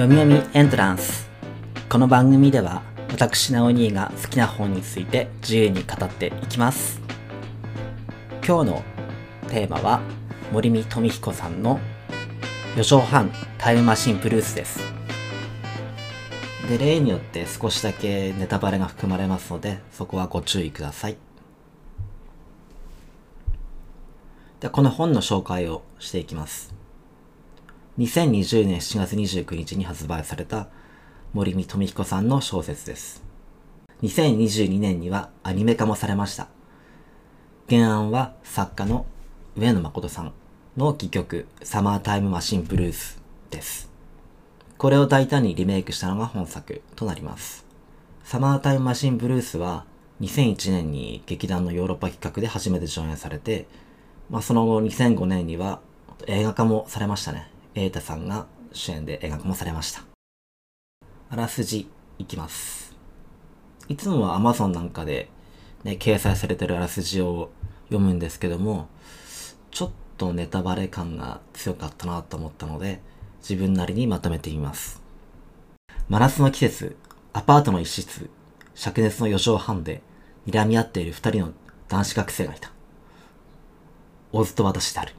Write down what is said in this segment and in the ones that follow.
読み読みエントランス。この番組では私ナオニーが好きな本について自由に語っていきます。今日のテーマは森見富彦さんの4畳半タイムマシンブルースです。で例によって少しだけネタバレが含まれますのでそこはご注意ください。でこの本の紹介をしていきます。2020年7月29日に発売された森見富彦さんの小説です。2022年にはアニメ化もされました。原案は作家の上野誠さんの戯曲サマータイムマシンブルースです。これを大胆にリメイクしたのが本作となります。サマータイムマシンブルースは2001年に劇団のヨーロッパ企画で初めて上演されて、まあ、その後2005年には映画化もされましたね。瑛太さんが主演で映画化もされました。あらすじいきます。いつもは Amazon なんかで、ね、掲載されてるあらすじを読むんですけども、ちょっとネタバレ感が強かったなと思ったので、自分なりにまとめてみます。真夏の季節、アパートの一室、灼熱の4畳半で睨み合っている二人の男子学生がいた。オズと私である。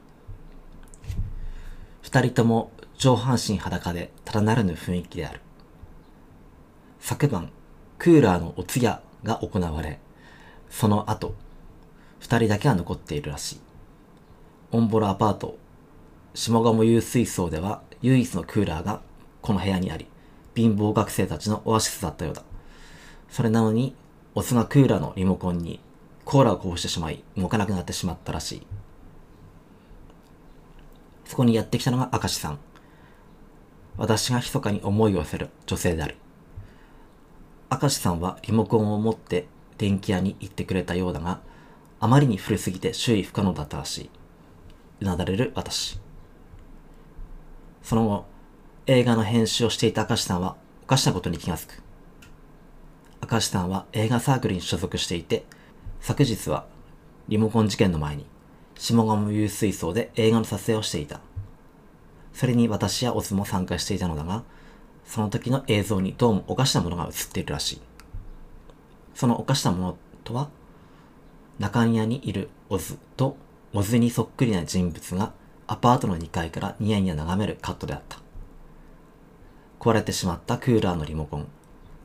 二人とも上半身裸でただならぬ雰囲気である。昨晩、クーラーのお通夜が行われ、その後、二人だけは残っているらしい。オンボロアパート、下鴨有水槽では唯一のクーラーがこの部屋にあり、貧乏学生たちのオアシスだったようだ。それなのに、オスがクーラーのリモコンにコーラをこぼしてしまい、動かなくなってしまったらしい。そこにやってきたのが明石さん。私が密かに思いを寄せる女性である。明石さんはリモコンを持って電気屋に行ってくれたようだが、あまりに古すぎて周囲不可能だったらしい。うなだれる私。その後、映画の編集をしていた明石さんはおかしなことに気がつく。明石さんは映画サークルに所属していて、昨日はリモコン事件の前に下鴨有水槽で映画の撮影をしていた。それに私やオズも参加していたのだが、その時の映像にどうもおかしなものが映っているらしい。そのおかしなものとは、中庭にいるオズとオズにそっくりな人物がアパートの2階からニヤニヤ眺めるカットであった。壊れてしまったクーラーのリモコン、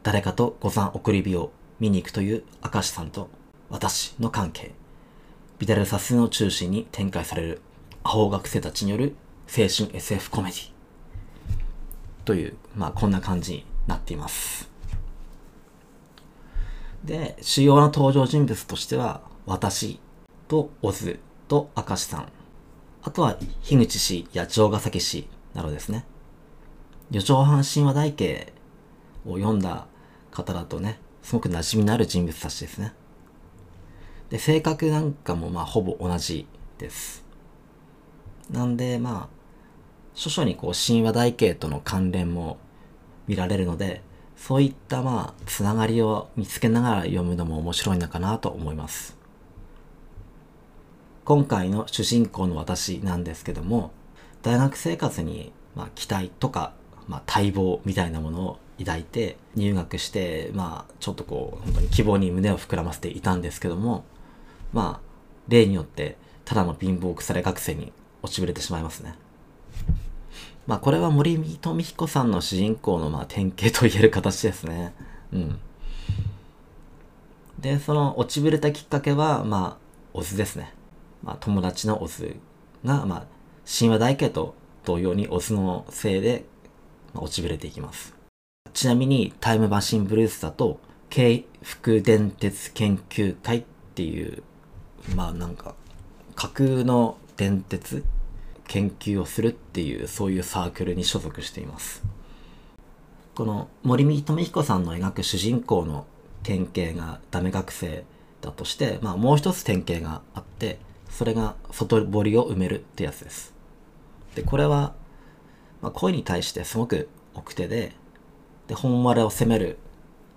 誰かと五山送り火を見に行くという明石さんと私の関係。ビダルサスの中心に展開されるアホ学生たちによる青春 SF コメディという、まあこんな感じになっています。で、主要な登場人物としては、私とオズと明石さん、あとは樋口氏や城ヶ崎氏などですね。四畳半神話台形を読んだ方だとね、すごく馴染みのある人物たちですね。で、性格なんかもまあほぼ同じです。なんでまあ、諸々にこう神話台形との関連も見られるので、そういったまあ、つながりを見つけながら読むのも面白いのかなと思います。今回の主人公の私なんですけども、大学生活にまあ期待とか、まあ、待望みたいなものを抱いて入学して、まあ、ちょっとこう、本当に希望に胸を膨らませていたんですけども、まあ、例によって、ただの貧乏腐れ学生に落ちぶれてしまいますね。まあ、これは森富彦さんの主人公の、まあ、典型と言える形ですね。うん。で、その落ちぶれたきっかけは、まあ、オズですね。まあ、友達のオズが、まあ、神話大家と同様にオズのせいで、まあ、落ちぶれていきます。ちなみに、タイムマシンブルースだと、京福電鉄研究会っていうまあなんか架空の電鉄研究をするっていうそういうサークルに所属しています。この森見富彦さんの描く主人公の典型がダメ学生だとして、まあ、もう一つ典型があってそれが外堀を埋めるってやつです。でこれは、まあ、恋に対してすごく奥手でで本丸を責める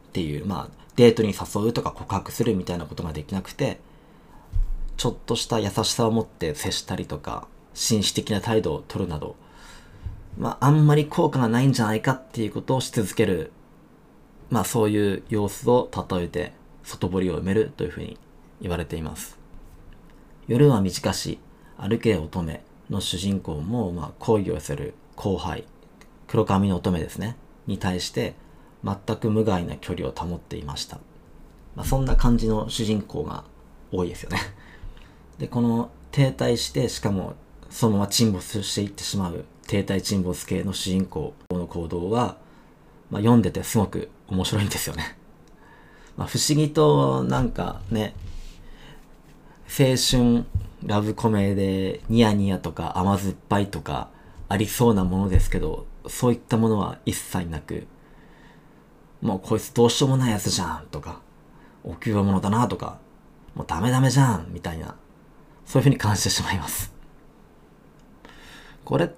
っていうまあデートに誘うとか告白するみたいなことができなくてちょっとした優しさを持って接したりとか、紳士的な態度を取るなど、まあ、あんまり効果がないんじゃないかっていうことをし続ける、まあ、そういう様子を例えて、外堀を埋めるというふうに言われています。夜は短し、歩け乙女の主人公も、まあ、恋をする後輩、黒髪の乙女ですね、に対して、全く無害な距離を保っていました。まあ、そんな感じの主人公が多いですよね。で、この停滞して、しかもそのまま沈没していってしまう停滞沈没系の主人公の行動は、まあ、読んでてすごく面白いんですよね。まあ、不思議となんかね、青春ラブコメでニヤニヤとか甘酸っぱいとかありそうなものですけど、そういったものは一切なく、もうこいつどうしようもないやつじゃんとか、お給料者だなとか、もうダメダメじゃんみたいな、そういうふうに感じてしまいます。これっ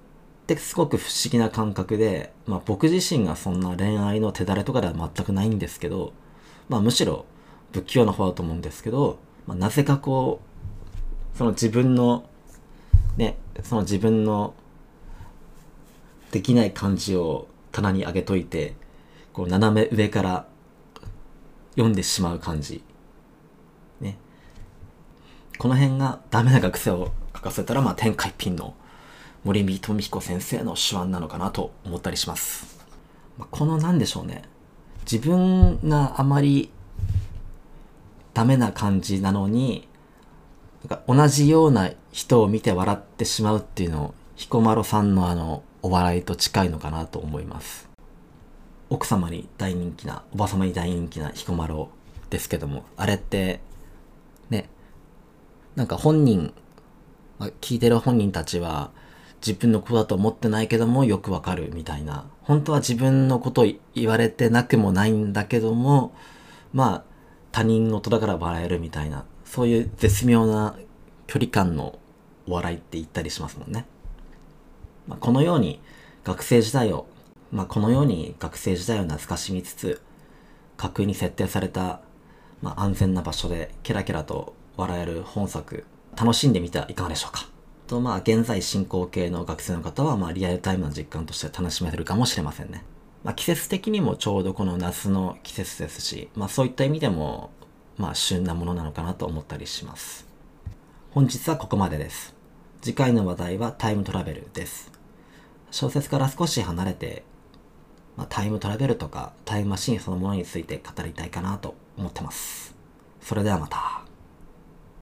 てすごく不思議な感覚で、まあ僕自身がそんな恋愛の手だれとかでは全くないんですけど、まあむしろ不器用な方だと思うんですけど、まあ、なぜかこう、その自分の、ね、その自分のできない感じを棚に上げといて、こう斜め上から読んでしまう感じ。この辺がダメな学生を書かせたら、まあ天下一品の森見富彦先生の手腕なのかなと思ったりします。まあ、この何でしょうね。自分があまりダメな感じなのに、なんか同じような人を見て笑ってしまうっていうのを、彦摩呂さんのあの、お笑いと近いのかなと思います。奥様に大人気な、おば様に大人気な彦摩呂ですけども、あれって、なんか本人、聞いてる本人たちは、自分の子だと思ってないけどもよくわかるみたいな。本当は自分のこと言われてなくもないんだけども、まあ、他人事だから笑えるみたいな、そういう絶妙な距離感のお笑いって言ったりしますもんね。まあ、このように学生時代を、まあ、このように学生時代を懐かしみつつ、架空に設定された、まあ、安全な場所でケラケラと笑える本作、楽しんでみてはいかがでしょうか？と、まあ、現在進行形の学生の方は、まあ、リアルタイムの実感として楽しめるかもしれませんね。まあ、季節的にもちょうどこの夏の季節ですし、まあ、そういった意味でも、まあ、旬なものなのかなと思ったりします。本日はここまでです。次回の話題はタイムトラベルです。小説から少し離れて、まあ、タイムトラベルとかタイムマシンそのものについて語りたいかなと思ってます。それではまた。